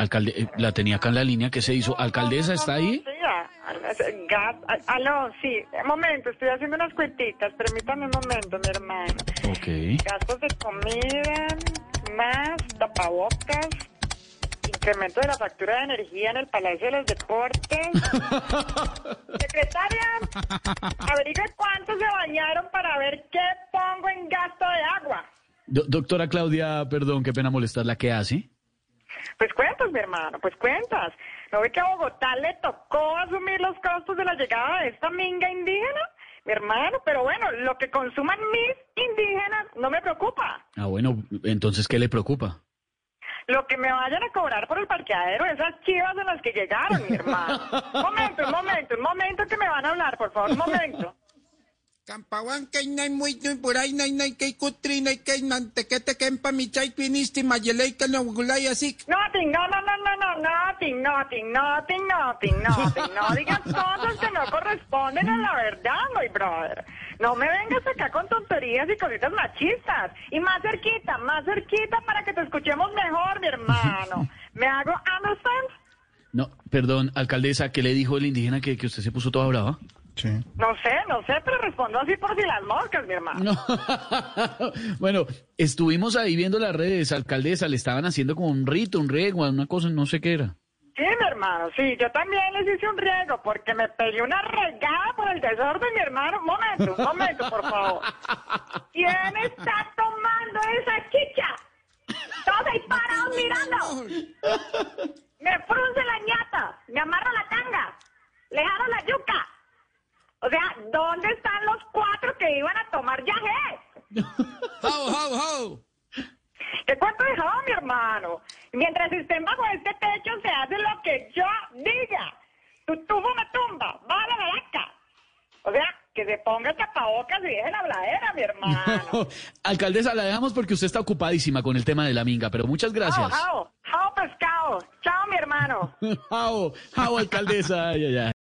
Alcalde, eh, la tenía acá en la línea que se hizo. Alcaldesa, ¿está ahí? Aló, sí, un momento, estoy haciendo unas cuentitas, permítame un momento, mi hermano. Ok. Gastos de comida, más tapabocas, incremento de la factura de energía en el Palacio de los Deportes. Secretaria, averigüe cuántos se bañaron para ver qué pongo en gasto de agua. Do- doctora Claudia, perdón, qué pena molestarla. ¿Qué hace? Pues cuentas, mi hermano, pues cuentas. ¿No ve que a Bogotá le tocó asumir los costos de la llegada de esta minga indígena? Mi hermano, pero bueno, lo que consuman mis indígenas no me preocupa. Ah, bueno, entonces, ¿qué le preocupa? Lo que me vayan a cobrar por el parqueadero, esas chivas en las que llegaron, mi hermano. Un momento, un momento, un momento que me van a hablar, por favor, un momento. Kampawan kay nay muy puray nay nay kay kutri nay kay nantekete kempa mi chay na gulay asik. Nothing, no, no, no, no, no, nothing, nothing, nothing, nothing, nothing. No digas cosas que no corresponden a la verdad, my brother. No me vengas acá con tonterías y cositas machistas. Y más cerquita, más cerquita para que te escuchemos mejor, mi hermano. ¿Me hago understand? No, perdón, alcaldesa, ¿qué le dijo el indígena que, que usted se puso toda brava? No sé, no sé, pero respondo así por si las moscas, mi hermano. No. bueno, estuvimos ahí viendo las redes, alcaldesa, le estaban haciendo como un rito, un riego, una cosa, no sé qué era. Sí, mi hermano, sí, yo también les hice un riego porque me pegué una regada por el desorden, mi hermano. Un momento, un momento, por favor. ¿Quién está tomando esa chicha? Todos ahí parados mirando. Me frunce la ñata, me amarro la tanga, le jalo la yuca. O sea, ¿dónde están los cuatro que iban a tomar yaje? How, how, how. ¿Qué cuánto dejaba mi hermano? Mientras estén bajo este techo se hace lo que yo diga. Tu tubo me tumba, va a la balaca. O sea, que se ponga el tapabocas y deje la habladera, mi hermano. alcaldesa, la dejamos porque usted está ocupadísima con el tema de la minga, pero muchas gracias. jao, jao pescado. Chao, mi hermano. Jao, jao, alcaldesa. Ay, ay, ay.